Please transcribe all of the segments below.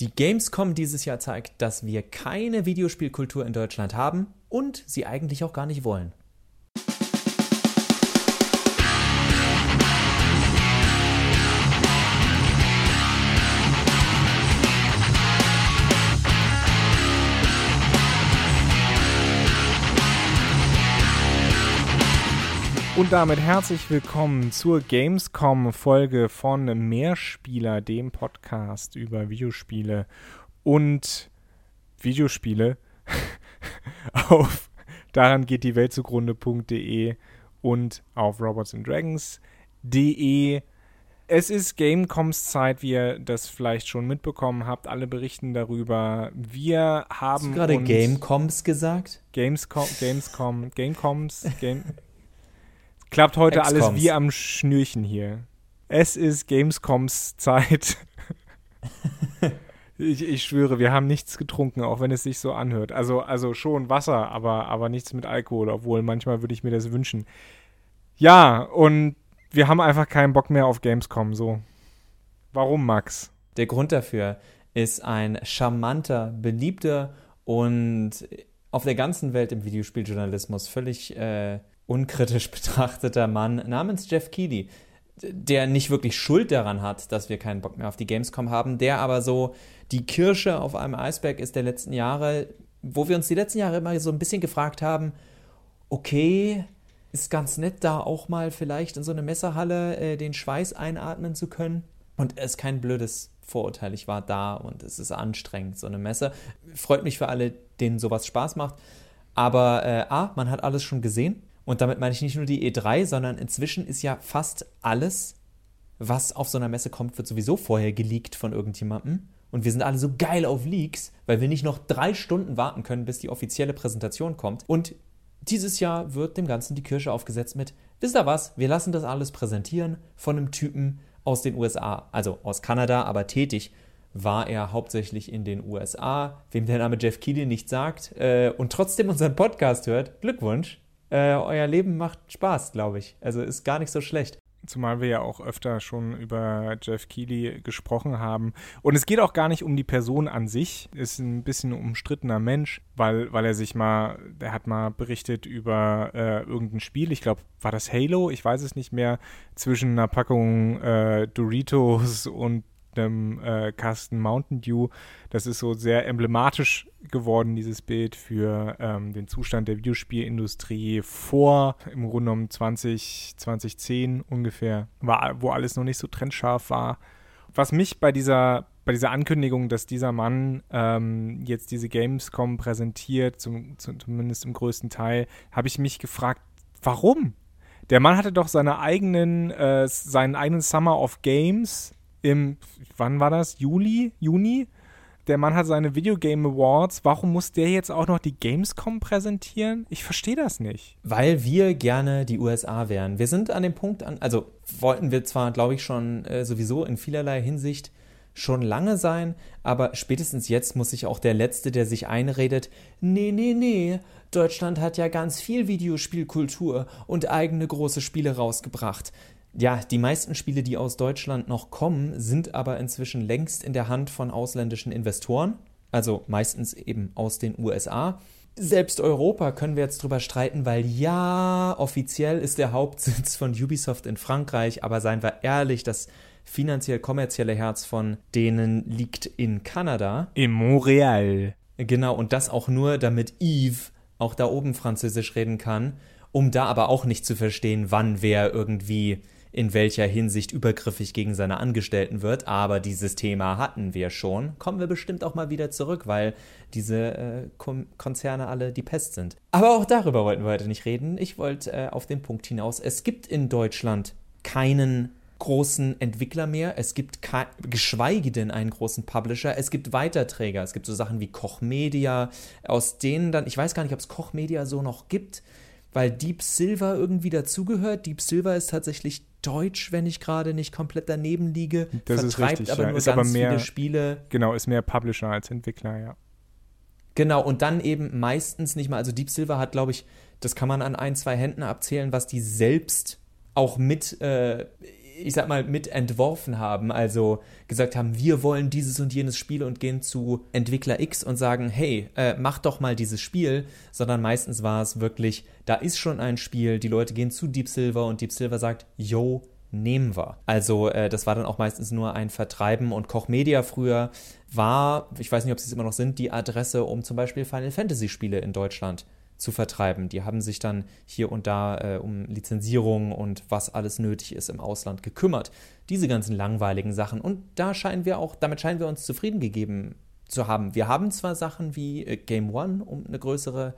Die Gamescom dieses Jahr zeigt, dass wir keine Videospielkultur in Deutschland haben und sie eigentlich auch gar nicht wollen. Und damit herzlich willkommen zur Gamescom-Folge von Mehrspieler, dem Podcast über Videospiele und Videospiele auf daran geht die Welt zugrunde.de und auf robotsanddragons.de. Es ist Gamecoms Zeit, wie ihr das vielleicht schon mitbekommen habt. Alle berichten darüber. Wir haben. Hast du gerade Gamecoms gesagt? Gamescom, Gamescom, Gamecoms, Game. Klappt heute Ex alles wie am Schnürchen hier. Es ist Gamescoms Zeit. ich, ich, schwöre, wir haben nichts getrunken, auch wenn es sich so anhört. Also, also schon Wasser, aber, aber nichts mit Alkohol, obwohl manchmal würde ich mir das wünschen. Ja, und wir haben einfach keinen Bock mehr auf Gamescom, so. Warum, Max? Der Grund dafür ist ein charmanter, beliebter und auf der ganzen Welt im Videospieljournalismus völlig äh, unkritisch betrachteter Mann namens Jeff Keighley, der nicht wirklich Schuld daran hat, dass wir keinen Bock mehr auf die Gamescom haben, der aber so die Kirsche auf einem Eisberg ist der letzten Jahre, wo wir uns die letzten Jahre immer so ein bisschen gefragt haben, okay, ist ganz nett, da auch mal vielleicht in so eine Messerhalle äh, den Schweiß einatmen zu können. Und es ist kein blödes Vorurteil. Ich war da und es ist anstrengend, so eine Messe. Freut mich für alle, denen sowas Spaß macht. Aber äh, A, man hat alles schon gesehen. Und damit meine ich nicht nur die E3, sondern inzwischen ist ja fast alles, was auf so einer Messe kommt, wird sowieso vorher geleakt von irgendjemandem. Und wir sind alle so geil auf Leaks, weil wir nicht noch drei Stunden warten können, bis die offizielle Präsentation kommt. Und dieses Jahr wird dem Ganzen die Kirsche aufgesetzt mit, wisst ihr was, wir lassen das alles präsentieren von einem Typen aus den USA, also aus Kanada, aber tätig war er hauptsächlich in den USA, wem der Name Jeff Keighley nicht sagt äh, und trotzdem unseren Podcast hört. Glückwunsch, äh, euer Leben macht Spaß, glaube ich. Also ist gar nicht so schlecht. Zumal wir ja auch öfter schon über Jeff Keighley gesprochen haben. Und es geht auch gar nicht um die Person an sich. Ist ein bisschen umstrittener Mensch, weil, weil er sich mal, der hat mal berichtet über äh, irgendein Spiel. Ich glaube, war das Halo? Ich weiß es nicht mehr. Zwischen einer Packung äh, Doritos und einem äh, Kasten Mountain Dew. Das ist so sehr emblematisch geworden, dieses Bild für ähm, den Zustand der Videospielindustrie vor im Grunde um 20, 2010 ungefähr, war, wo alles noch nicht so trennscharf war. Was mich bei dieser bei dieser Ankündigung, dass dieser Mann ähm, jetzt diese Gamescom präsentiert, zum, zum, zumindest im größten Teil, habe ich mich gefragt, warum? Der Mann hatte doch seine eigenen, äh, seinen eigenen Summer of Games im, wann war das? Juli? Juni? Der Mann hat seine Video Game Awards. Warum muss der jetzt auch noch die Gamescom präsentieren? Ich verstehe das nicht. Weil wir gerne die USA wären. Wir sind an dem Punkt an, also wollten wir zwar, glaube ich, schon äh, sowieso in vielerlei Hinsicht schon lange sein, aber spätestens jetzt muss sich auch der Letzte, der sich einredet, nee, nee, nee, Deutschland hat ja ganz viel Videospielkultur und eigene große Spiele rausgebracht. Ja, die meisten Spiele, die aus Deutschland noch kommen, sind aber inzwischen längst in der Hand von ausländischen Investoren, also meistens eben aus den USA. Selbst Europa können wir jetzt drüber streiten, weil ja, offiziell ist der Hauptsitz von Ubisoft in Frankreich, aber seien wir ehrlich, das finanziell kommerzielle Herz von denen liegt in Kanada. In Montreal. Genau, und das auch nur, damit Yves auch da oben Französisch reden kann, um da aber auch nicht zu verstehen, wann wer irgendwie in welcher Hinsicht übergriffig gegen seine Angestellten wird, aber dieses Thema hatten wir schon. Kommen wir bestimmt auch mal wieder zurück, weil diese äh, Konzerne alle die Pest sind. Aber auch darüber wollten wir heute nicht reden. Ich wollte äh, auf den Punkt hinaus, es gibt in Deutschland keinen großen Entwickler mehr. Es gibt geschweige denn einen großen Publisher. Es gibt Weiterträger. Es gibt so Sachen wie Koch Media, aus denen dann, ich weiß gar nicht, ob es Koch Media so noch gibt, weil Deep Silver irgendwie dazugehört. Deep Silver ist tatsächlich deutsch, wenn ich gerade nicht komplett daneben liege. Das vertreibt richtig, aber ja. nur ist ganz aber mehr, viele Spiele. Genau, ist mehr Publisher als Entwickler, ja. Genau, und dann eben meistens nicht mal, also Deep Silver hat, glaube ich, das kann man an ein, zwei Händen abzählen, was die selbst auch mit äh, ich sag mal, mit entworfen haben. Also gesagt haben, wir wollen dieses und jenes Spiel und gehen zu Entwickler X und sagen, hey, äh, mach doch mal dieses Spiel. Sondern meistens war es wirklich, da ist schon ein Spiel, die Leute gehen zu Deep Silver und Deep Silver sagt, yo, nehmen wir. Also äh, das war dann auch meistens nur ein Vertreiben und Koch Media früher war, ich weiß nicht, ob sie es immer noch sind, die Adresse, um zum Beispiel Final Fantasy Spiele in Deutschland zu vertreiben. Die haben sich dann hier und da äh, um Lizenzierung und was alles nötig ist im Ausland gekümmert. Diese ganzen langweiligen Sachen. Und da scheinen wir auch, damit scheinen wir uns zufrieden gegeben zu haben. Wir haben zwar Sachen wie äh, Game One, um eine größere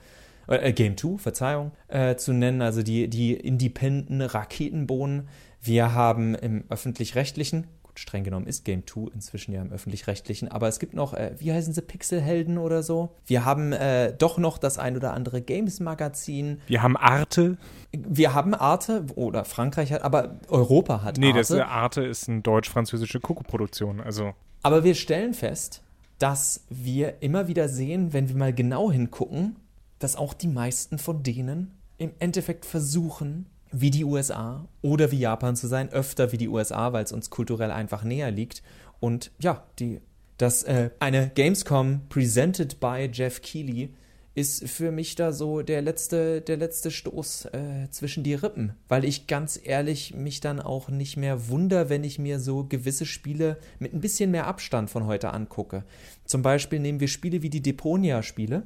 äh, Game 2, Verzeihung, äh, zu nennen, also die, die Independent Raketenbohnen. Wir haben im öffentlich-rechtlichen, gut, streng genommen ist Game 2 inzwischen ja im öffentlich-rechtlichen, aber es gibt noch, äh, wie heißen sie, Pixelhelden oder so. Wir haben äh, doch noch das ein oder andere Games-Magazin. Wir haben Arte. Wir haben Arte, oder Frankreich hat, aber Europa hat nee, Arte. Nee, das äh, Arte ist eine deutsch-französische Koko-Produktion, also. Aber wir stellen fest, dass wir immer wieder sehen, wenn wir mal genau hingucken, dass auch die meisten von denen im Endeffekt versuchen, wie die USA oder wie Japan zu sein, öfter wie die USA, weil es uns kulturell einfach näher liegt. Und ja, die, das, äh, eine Gamescom presented by Jeff Keighley ist für mich da so der letzte, der letzte Stoß äh, zwischen die Rippen, weil ich ganz ehrlich mich dann auch nicht mehr wunder, wenn ich mir so gewisse Spiele mit ein bisschen mehr Abstand von heute angucke. Zum Beispiel nehmen wir Spiele wie die Deponia-Spiele,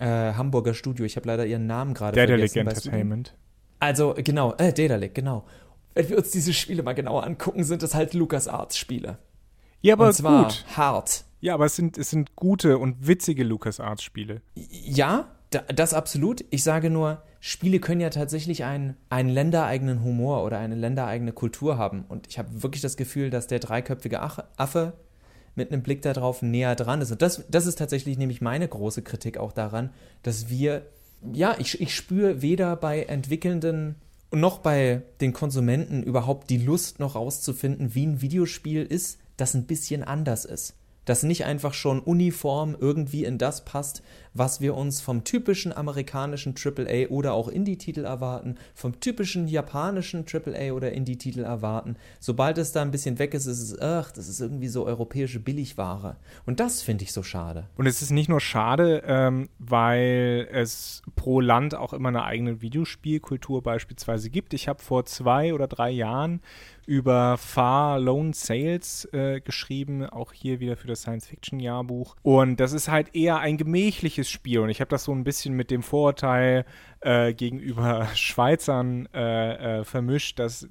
äh, Hamburger Studio, ich habe leider ihren Namen gerade vergessen. Dedalic Entertainment. Also, genau, äh, Dedalic, genau. Wenn wir uns diese Spiele mal genauer angucken, sind das halt LucasArts-Spiele. Ja, aber und zwar gut. hart. Ja, aber es sind, es sind gute und witzige LucasArts-Spiele. Ja, da, das absolut. Ich sage nur, Spiele können ja tatsächlich einen, einen ländereigenen Humor oder eine ländereigene Kultur haben. Und ich habe wirklich das Gefühl, dass der dreiköpfige Affe mit einem Blick darauf näher dran ist. Und das, das ist tatsächlich nämlich meine große Kritik auch daran, dass wir, ja, ich, ich spüre weder bei Entwickelnden noch bei den Konsumenten überhaupt die Lust noch rauszufinden, wie ein Videospiel ist, das ein bisschen anders ist das nicht einfach schon uniform irgendwie in das passt, was wir uns vom typischen amerikanischen AAA oder auch Indie-Titel erwarten, vom typischen japanischen AAA oder Indie-Titel erwarten. Sobald es da ein bisschen weg ist, ist es, ach, das ist irgendwie so europäische Billigware. Und das finde ich so schade. Und es ist nicht nur schade, ähm, weil es pro Land auch immer eine eigene Videospielkultur beispielsweise gibt. Ich habe vor zwei oder drei Jahren über Far Lone Sales äh, geschrieben, auch hier wieder für das Science-Fiction-Jahrbuch. Und das ist halt eher ein gemächliches Spiel. Und ich habe das so ein bisschen mit dem Vorurteil äh, gegenüber Schweizern äh, äh vermischt, dass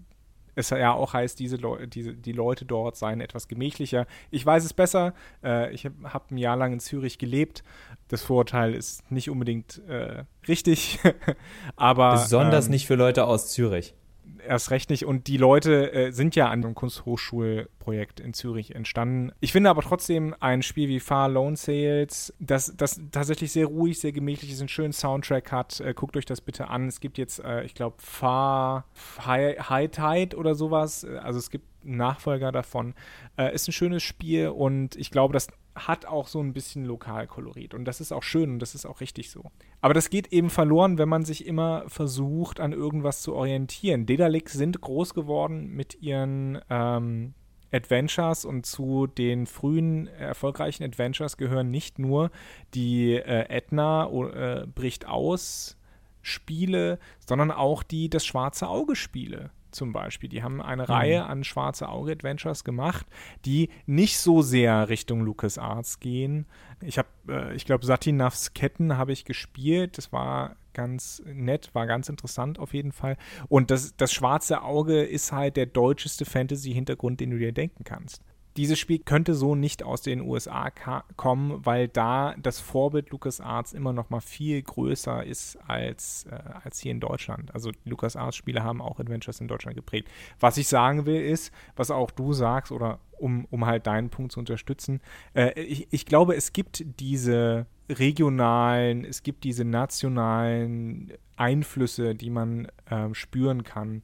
es ja auch heißt, diese, Leu diese die Leute dort seien etwas gemächlicher. Ich weiß es besser. Äh, ich habe hab ein Jahr lang in Zürich gelebt. Das Vorurteil ist nicht unbedingt äh, richtig, aber besonders ähm, nicht für Leute aus Zürich erst recht nicht. Und die Leute äh, sind ja an dem Kunsthochschulprojekt in Zürich entstanden. Ich finde aber trotzdem ein Spiel wie Far Lone Sales, das, das tatsächlich sehr ruhig, sehr gemächlich ist, einen schönen Soundtrack hat. Äh, guckt euch das bitte an. Es gibt jetzt, äh, ich glaube, Far High, High Tide oder sowas. Also es gibt Nachfolger davon. Äh, ist ein schönes Spiel und ich glaube, das hat auch so ein bisschen Lokalkolorit. Und das ist auch schön und das ist auch richtig so. Aber das geht eben verloren, wenn man sich immer versucht, an irgendwas zu orientieren. Dedalic sind groß geworden mit ihren ähm, Adventures und zu den frühen erfolgreichen Adventures gehören nicht nur die äh, Edna äh, bricht aus Spiele, sondern auch die das schwarze Auge Spiele zum Beispiel. Die haben eine mhm. Reihe an Schwarze Auge Adventures gemacht, die nicht so sehr Richtung LucasArts gehen. Ich habe, äh, ich glaube, Satinavs Ketten habe ich gespielt. Das war ganz nett, war ganz interessant auf jeden Fall. Und das, das Schwarze Auge ist halt der deutscheste Fantasy-Hintergrund, den du dir denken kannst dieses Spiel könnte so nicht aus den USA kommen, weil da das Vorbild LucasArts immer noch mal viel größer ist als, äh, als hier in Deutschland. Also LucasArts-Spiele haben auch Adventures in Deutschland geprägt. Was ich sagen will ist, was auch du sagst oder um, um halt deinen Punkt zu unterstützen, äh, ich, ich glaube, es gibt diese regionalen, es gibt diese nationalen Einflüsse, die man äh, spüren kann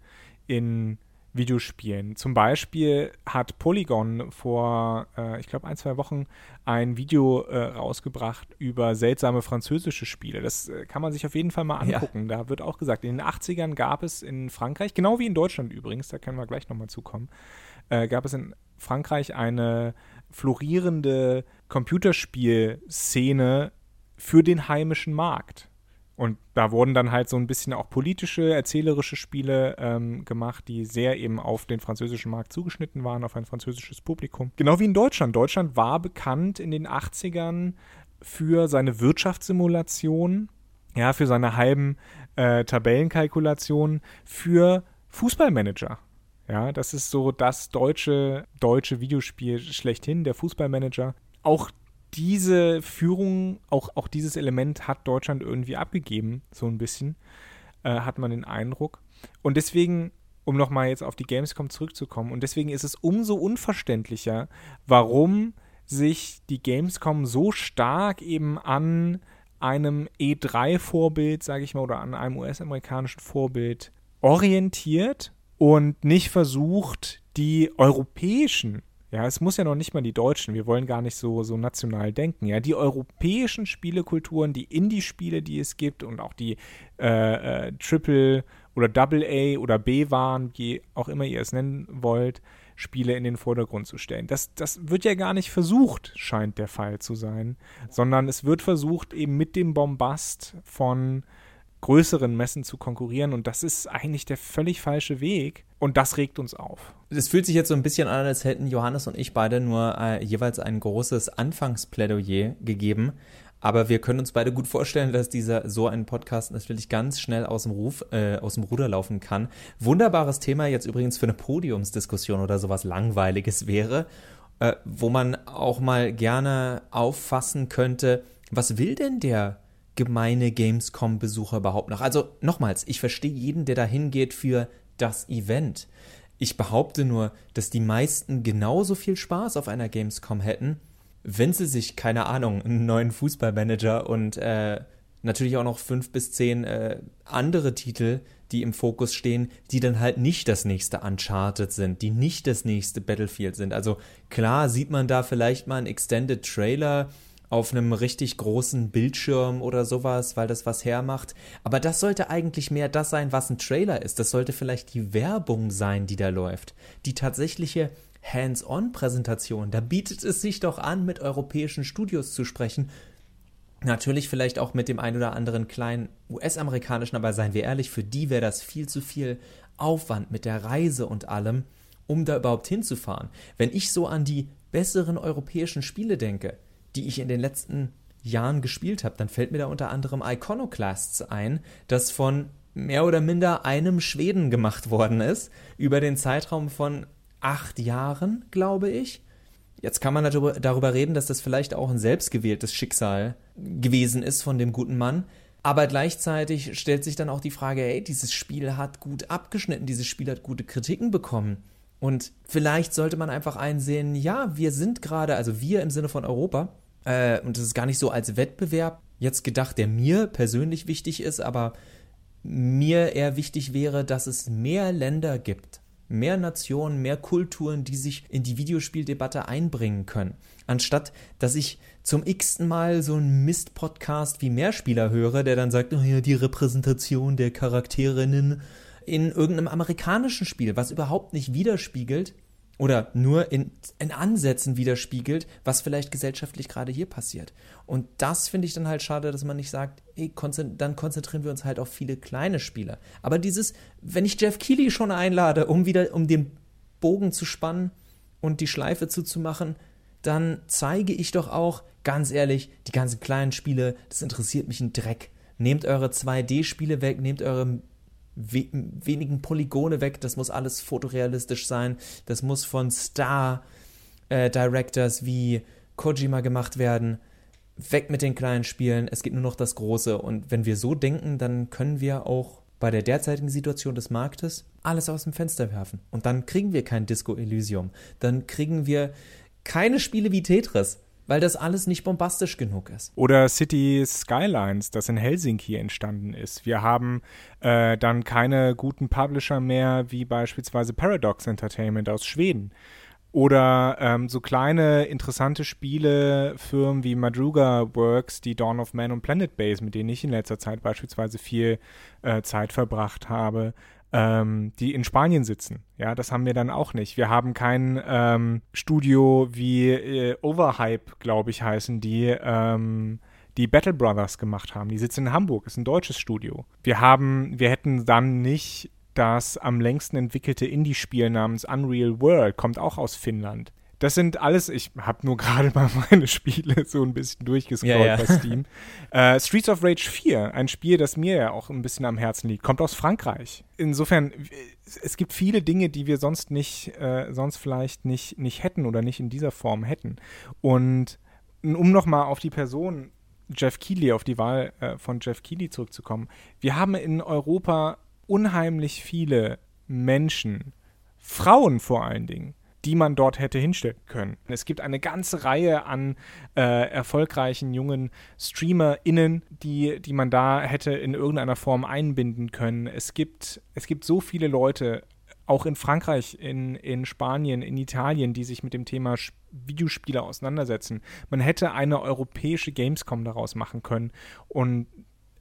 in Videospielen. Zum Beispiel hat Polygon vor, äh, ich glaube, ein, zwei Wochen ein Video äh, rausgebracht über seltsame französische Spiele. Das äh, kann man sich auf jeden Fall mal angucken. Ja. Da wird auch gesagt, in den 80ern gab es in Frankreich, genau wie in Deutschland übrigens, da können wir gleich nochmal zukommen, äh, gab es in Frankreich eine florierende Computerspielszene für den heimischen Markt. Und da wurden dann halt so ein bisschen auch politische, erzählerische Spiele ähm, gemacht, die sehr eben auf den französischen Markt zugeschnitten waren, auf ein französisches Publikum. Genau wie in Deutschland. Deutschland war bekannt in den 80ern für seine Wirtschaftssimulation, ja, für seine halben äh, Tabellenkalkulationen, für Fußballmanager. Ja, das ist so das deutsche, deutsche Videospiel schlechthin, der Fußballmanager. Auch diese Führung, auch, auch dieses Element hat Deutschland irgendwie abgegeben, so ein bisschen, äh, hat man den Eindruck. Und deswegen, um nochmal jetzt auf die Gamescom zurückzukommen, und deswegen ist es umso unverständlicher, warum sich die Gamescom so stark eben an einem E3-Vorbild, sage ich mal, oder an einem US-amerikanischen Vorbild orientiert und nicht versucht, die europäischen ja, es muss ja noch nicht mal die deutschen. Wir wollen gar nicht so, so national denken. Ja, die europäischen Spielekulturen, die Indie-Spiele, die es gibt und auch die äh, äh, Triple oder Double A oder B-Waren, wie auch immer ihr es nennen wollt, Spiele in den Vordergrund zu stellen. Das, das wird ja gar nicht versucht, scheint der Fall zu sein, sondern es wird versucht, eben mit dem Bombast von größeren Messen zu konkurrieren und das ist eigentlich der völlig falsche Weg und das regt uns auf. Es fühlt sich jetzt so ein bisschen an, als hätten Johannes und ich beide nur äh, jeweils ein großes Anfangsplädoyer gegeben. Aber wir können uns beide gut vorstellen, dass dieser so ein Podcast natürlich ganz schnell aus dem Ruf, äh, aus dem Ruder laufen kann. Wunderbares Thema jetzt übrigens für eine Podiumsdiskussion oder sowas Langweiliges wäre, äh, wo man auch mal gerne auffassen könnte, was will denn der gemeine Gamescom-Besucher überhaupt noch? Also nochmals, ich verstehe jeden, der da hingeht für das Event. Ich behaupte nur, dass die meisten genauso viel Spaß auf einer Gamescom hätten, wenn sie sich, keine Ahnung, einen neuen Fußballmanager und äh, natürlich auch noch fünf bis zehn äh, andere Titel, die im Fokus stehen, die dann halt nicht das nächste Uncharted sind, die nicht das nächste Battlefield sind. Also klar sieht man da vielleicht mal einen Extended Trailer auf einem richtig großen Bildschirm oder sowas, weil das was hermacht. Aber das sollte eigentlich mehr das sein, was ein Trailer ist. Das sollte vielleicht die Werbung sein, die da läuft. Die tatsächliche Hands-on-Präsentation. Da bietet es sich doch an, mit europäischen Studios zu sprechen. Natürlich vielleicht auch mit dem ein oder anderen kleinen US-amerikanischen, aber seien wir ehrlich, für die wäre das viel zu viel Aufwand mit der Reise und allem, um da überhaupt hinzufahren. Wenn ich so an die besseren europäischen Spiele denke, die ich in den letzten Jahren gespielt habe, dann fällt mir da unter anderem Iconoclasts ein, das von mehr oder minder einem Schweden gemacht worden ist, über den Zeitraum von acht Jahren, glaube ich. Jetzt kann man darüber, reden, dass das vielleicht auch ein selbstgewähltes Schicksal gewesen ist von dem guten Mann. Aber gleichzeitig stellt sich dann auch die Frage, hey, dieses Spiel hat gut abgeschnitten, dieses Spiel hat gute Kritiken bekommen. Und vielleicht sollte man einfach einsehen, ja, wir sind gerade, also wir im Sinne von Europa, äh, und das ist gar nicht so als Wettbewerb jetzt gedacht, der mir persönlich wichtig ist, aber mir eher wichtig wäre, dass es mehr Länder gibt, mehr Nationen, mehr Kulturen, die sich in die Videospieldebatte einbringen können. Anstatt, dass ich zum x-ten Mal so einen Mist-Podcast wie Mehrspieler höre, der dann sagt, oh ja, die Repräsentation der Charakterinnen in irgendeinem amerikanischen Spiel, was überhaupt nicht widerspiegelt, oder nur in, in Ansätzen widerspiegelt, was vielleicht gesellschaftlich gerade hier passiert. Und das finde ich dann halt schade, dass man nicht sagt, ey, konzent dann konzentrieren wir uns halt auf viele kleine Spiele. Aber dieses, wenn ich Jeff Keighley schon einlade, um wieder, um den Bogen zu spannen und die Schleife zuzumachen, dann zeige ich doch auch, ganz ehrlich, die ganzen kleinen Spiele, das interessiert mich ein Dreck. Nehmt eure 2D-Spiele weg, nehmt eure we wenigen Polygone weg. Das muss alles fotorealistisch sein. Das muss von Star-Directors äh, wie Kojima gemacht werden. Weg mit den kleinen Spielen. Es gibt nur noch das Große. Und wenn wir so denken, dann können wir auch bei der derzeitigen Situation des Marktes alles aus dem Fenster werfen. Und dann kriegen wir kein Disco Elysium. Dann kriegen wir keine Spiele wie Tetris. Weil das alles nicht bombastisch genug ist. Oder City Skylines, das in Helsinki entstanden ist. Wir haben äh, dann keine guten Publisher mehr, wie beispielsweise Paradox Entertainment aus Schweden. Oder ähm, so kleine, interessante Spielefirmen wie Madruga Works, die Dawn of Man und Planet Base, mit denen ich in letzter Zeit beispielsweise viel äh, Zeit verbracht habe, ähm, die in Spanien sitzen. Ja, das haben wir dann auch nicht. Wir haben kein ähm, Studio wie äh, Overhype, glaube ich, heißen die, ähm, die Battle Brothers gemacht haben. Die sitzen in Hamburg, ist ein deutsches Studio. Wir haben, wir hätten dann nicht das am längsten entwickelte Indie-Spiel namens Unreal World, kommt auch aus Finnland. Das sind alles, ich habe nur gerade mal meine Spiele so ein bisschen durchgescrollt ja, ja. bei Steam. Äh, Streets of Rage 4, ein Spiel, das mir ja auch ein bisschen am Herzen liegt, kommt aus Frankreich. Insofern, es gibt viele Dinge, die wir sonst nicht, äh, sonst vielleicht nicht, nicht hätten oder nicht in dieser Form hätten. Und um nochmal auf die Person Jeff Keighley, auf die Wahl äh, von Jeff Keighley zurückzukommen, wir haben in Europa unheimlich viele Menschen, Frauen vor allen Dingen, die man dort hätte hinstellen können. Es gibt eine ganze Reihe an äh, erfolgreichen jungen StreamerInnen, die, die man da hätte in irgendeiner Form einbinden können. Es gibt, es gibt so viele Leute, auch in Frankreich, in, in Spanien, in Italien, die sich mit dem Thema Videospiele auseinandersetzen. Man hätte eine europäische Gamescom daraus machen können und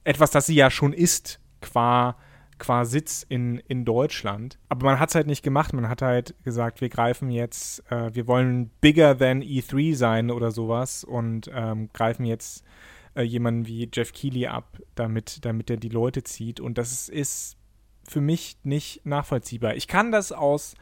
etwas, das sie ja schon ist, qua qua Sitz in, in Deutschland. Aber man hat es halt nicht gemacht. Man hat halt gesagt, wir greifen jetzt, äh, wir wollen bigger than E3 sein oder sowas und ähm, greifen jetzt äh, jemanden wie Jeff Keighley ab, damit, damit er die Leute zieht. Und das ist für mich nicht nachvollziehbar. Ich kann das aus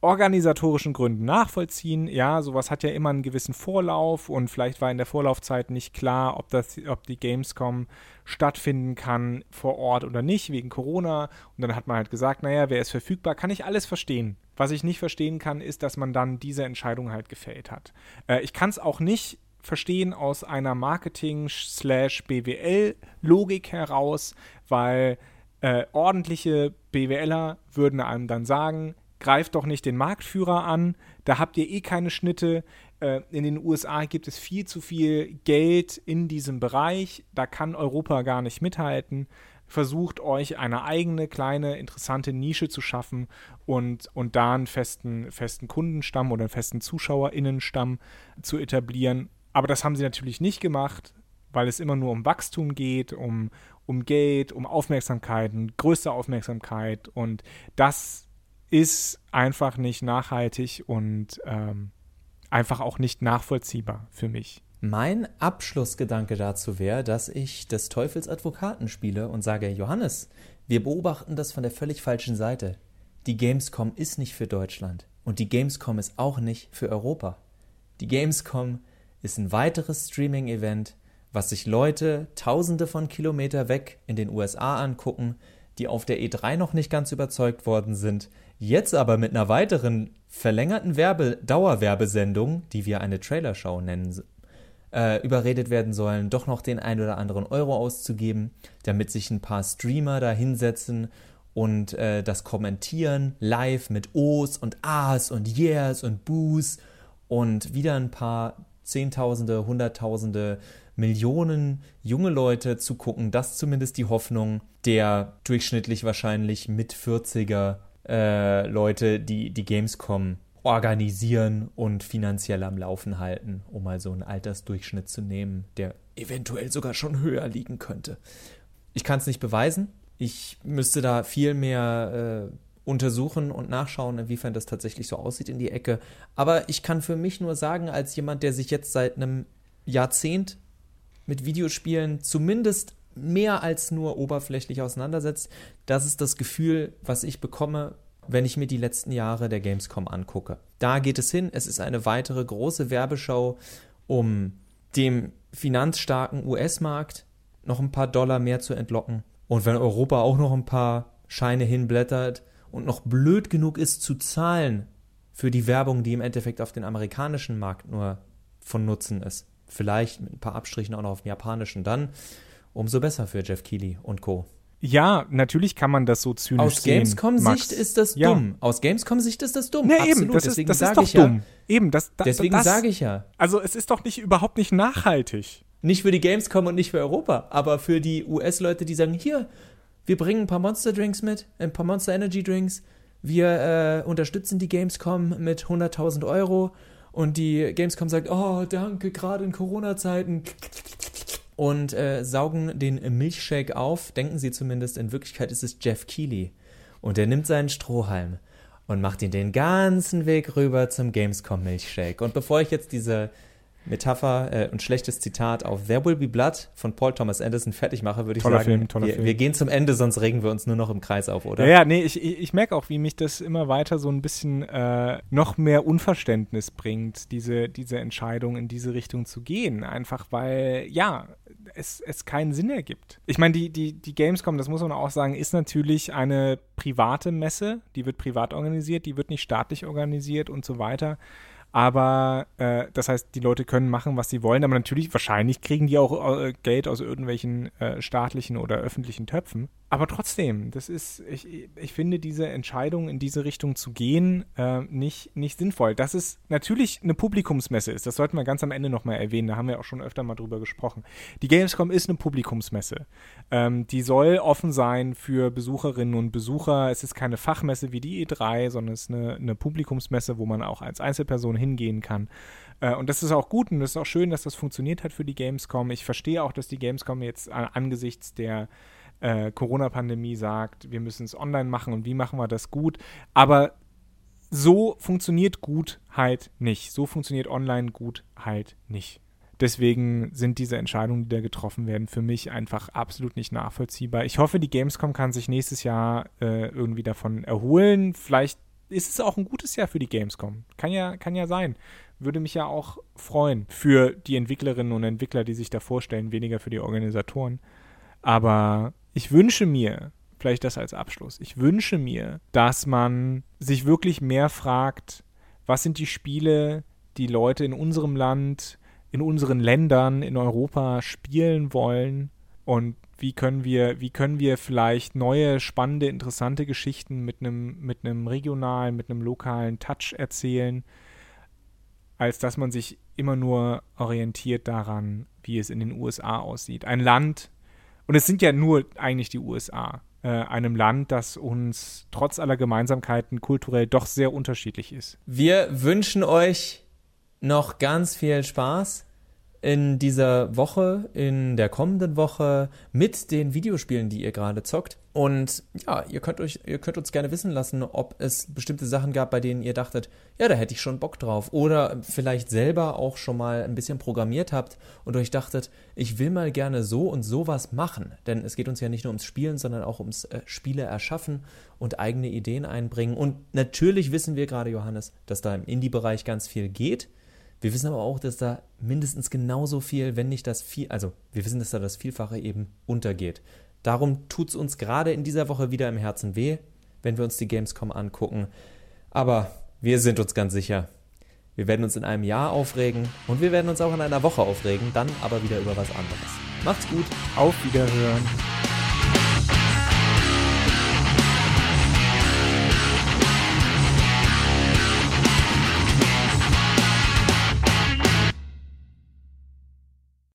organisatorischen Gründen nachvollziehen. Ja, sowas hat ja immer einen gewissen Vorlauf und vielleicht war in der Vorlaufzeit nicht klar, ob, das, ob die Gamescom stattfinden kann vor Ort oder nicht, wegen Corona. Und dann hat man halt gesagt, naja, wer ist verfügbar, kann ich alles verstehen. Was ich nicht verstehen kann, ist, dass man dann diese Entscheidung halt gefällt hat. Äh, ich kann es auch nicht verstehen aus einer Marketing-BWL-Logik heraus, weil äh, ordentliche BWLer würden einem dann sagen, greift doch nicht den Marktführer an, da habt ihr eh keine Schnitte. Äh, in den USA gibt es viel zu viel Geld in diesem Bereich, da kann Europa gar nicht mithalten. Versucht euch eine eigene kleine interessante Nische zu schaffen und, und da einen festen, festen Kundenstamm oder einen festen ZuschauerInnenstamm zu etablieren. Aber das haben sie natürlich nicht gemacht, weil es immer nur um Wachstum geht, um, um Geld, um Aufmerksamkeit, größte Aufmerksamkeit und das ist einfach nicht nachhaltig und ähm, einfach auch nicht nachvollziehbar für mich. Mein Abschlussgedanke dazu wäre, dass ich des Teufels Advokaten spiele und sage, Johannes, wir beobachten das von der völlig falschen Seite. Die Gamescom ist nicht für Deutschland und die Gamescom ist auch nicht für Europa. Die Gamescom ist ein weiteres Streaming-Event, was sich Leute tausende von Kilometer weg in den USA angucken, die auf der E3 noch nicht ganz überzeugt worden sind, jetzt aber mit einer weiteren verlängerten Werbe Dauerwerbesendung, die wir eine Trailershow nennen, äh, überredet werden sollen, doch noch den ein oder anderen Euro auszugeben, damit sich ein paar Streamer da hinsetzen und äh, das kommentieren live mit O's und A's und Yeahs und Boos und wieder ein paar Zehntausende, Hunderttausende Millionen junge Leute zu gucken. Das zumindest die Hoffnung der durchschnittlich wahrscheinlich mit 40er äh, Leute, die die Gamescom organisieren und finanziell am Laufen halten, um mal so einen Altersdurchschnitt zu nehmen, der eventuell sogar schon höher liegen könnte. Ich kann es nicht beweisen. Ich müsste da viel mehr äh, untersuchen und nachschauen, inwiefern das tatsächlich so aussieht in die Ecke. Aber ich kann für mich nur sagen, als jemand, der sich jetzt seit einem Jahrzehnt mit Videospielen zumindest mehr als nur oberflächlich auseinandersetzt. Das ist das Gefühl, was ich bekomme, wenn ich mir die letzten Jahre der Gamescom angucke. Da geht es hin. Es ist eine weitere große Werbeschau, um dem finanzstarken US-Markt noch ein paar Dollar mehr zu entlocken. Und wenn Europa auch noch ein paar Scheine hinblättert und noch blöd genug ist zu zahlen für die Werbung, die im Endeffekt auf den amerikanischen Markt nur von Nutzen ist, vielleicht mit ein paar Abstrichen auch noch auf dem japanischen, dann umso besser für Jeff Keighley und Co. Ja, natürlich kann man das so zynisch Aus sehen. Gamescom-Sicht ist das Ja. dumm. Aus Gamescom-Sicht ist das dumm. Ja, Absolut. eben, das deswegen ist, das ist sage doch ich dumm. ja. Eben, das, da, Deswegen das, sage ich ja. Also es ist doch nicht überhaupt nicht nachhaltig. Nicht für die Gamescom und nicht für Europa, aber für die US-Leute, die sagen, hier, wir bringen ein paar Monster Drinks mit, ein paar Monster Energy Drinks, wir äh, unterstützen die Gamescom mit 100.000 Euro und die Gamescom sagt, oh, danke, gerade in Corona-Zeiten und äh, saugen den Milchshake auf, denken sie zumindest, in Wirklichkeit ist es Jeff Keighley und er nimmt seinen Strohhalm und macht ihn den ganzen Weg rüber zum Gamescom Milchshake. Und bevor ich jetzt diese Metapher äh, und schlechtes Zitat auf There Will Be Blood von Paul Thomas Anderson fertig mache, würde ich Toller sagen, Film, toller wir, Film. wir gehen zum Ende, sonst regen wir uns nur noch im Kreis auf, oder? Ja, ja, nee, ich, ich, merke auch, wie mich das immer weiter so ein bisschen äh, noch mehr Unverständnis bringt, diese, diese Entscheidung in diese Richtung zu gehen. Einfach weil, ja, es, es keinen Sinn ergibt. Ich meine, die, die, die Gamescom, das muss man auch sagen, ist natürlich eine private Messe, die wird privat organisiert, die wird nicht staatlich organisiert und so weiter. Aber äh, das heißt, die Leute können machen, was sie wollen, aber natürlich, wahrscheinlich kriegen die auch äh, Geld aus irgendwelchen äh, staatlichen oder öffentlichen Töpfen. Aber trotzdem, das ist, ich, ich finde diese Entscheidung in diese Richtung zu gehen äh, nicht, nicht sinnvoll. Dass es natürlich eine Publikumsmesse ist, das sollten wir ganz am Ende nochmal erwähnen, da haben wir auch schon öfter mal drüber gesprochen. Die Gamescom ist eine Publikumsmesse. Ähm, die soll offen sein für Besucherinnen und Besucher. Es ist keine Fachmesse wie die E3, sondern es ist eine, eine Publikumsmesse, wo man auch als Einzelperson hingehen kann. Äh, und das ist auch gut und das ist auch schön, dass das funktioniert hat für die Gamescom. Ich verstehe auch, dass die Gamescom jetzt an, angesichts der äh, Corona-Pandemie sagt, wir müssen es online machen und wie machen wir das gut. Aber so funktioniert gut halt nicht. So funktioniert online gut halt nicht. Deswegen sind diese Entscheidungen, die da getroffen werden, für mich einfach absolut nicht nachvollziehbar. Ich hoffe, die Gamescom kann sich nächstes Jahr äh, irgendwie davon erholen. Vielleicht ist es auch ein gutes Jahr für die Gamescom. Kann ja, kann ja sein. Würde mich ja auch freuen für die Entwicklerinnen und Entwickler, die sich da vorstellen, weniger für die Organisatoren. Aber ich wünsche mir, vielleicht das als Abschluss, ich wünsche mir, dass man sich wirklich mehr fragt, was sind die Spiele, die Leute in unserem Land, in unseren Ländern, in Europa spielen wollen und wie können wir, wie können wir vielleicht neue, spannende, interessante Geschichten mit einem, mit einem regionalen, mit einem lokalen Touch erzählen, als dass man sich immer nur orientiert daran, wie es in den USA aussieht. Ein Land, und es sind ja nur eigentlich die USA, äh, einem Land, das uns trotz aller Gemeinsamkeiten kulturell doch sehr unterschiedlich ist. Wir wünschen euch noch ganz viel Spaß in dieser Woche, in der kommenden Woche mit den Videospielen, die ihr gerade zockt. Und ja, ihr könnt euch, ihr könnt uns gerne wissen lassen, ob es bestimmte Sachen gab, bei denen ihr dachtet, ja, da hätte ich schon Bock drauf. Oder vielleicht selber auch schon mal ein bisschen programmiert habt und euch dachtet, ich will mal gerne so und sowas machen. Denn es geht uns ja nicht nur ums Spielen, sondern auch ums äh, Spiele erschaffen und eigene Ideen einbringen. Und natürlich wissen wir gerade, Johannes, dass da im Indie-Bereich ganz viel geht. Wir wissen aber auch, dass da mindestens genauso viel, wenn nicht das viel, also wir wissen, dass da das Vielfache eben untergeht. Darum tut es uns gerade in dieser Woche wieder im Herzen weh, wenn wir uns die Gamescom angucken. Aber wir sind uns ganz sicher, wir werden uns in einem Jahr aufregen und wir werden uns auch in einer Woche aufregen, dann aber wieder über was anderes. Macht's gut. Auf Wiederhören.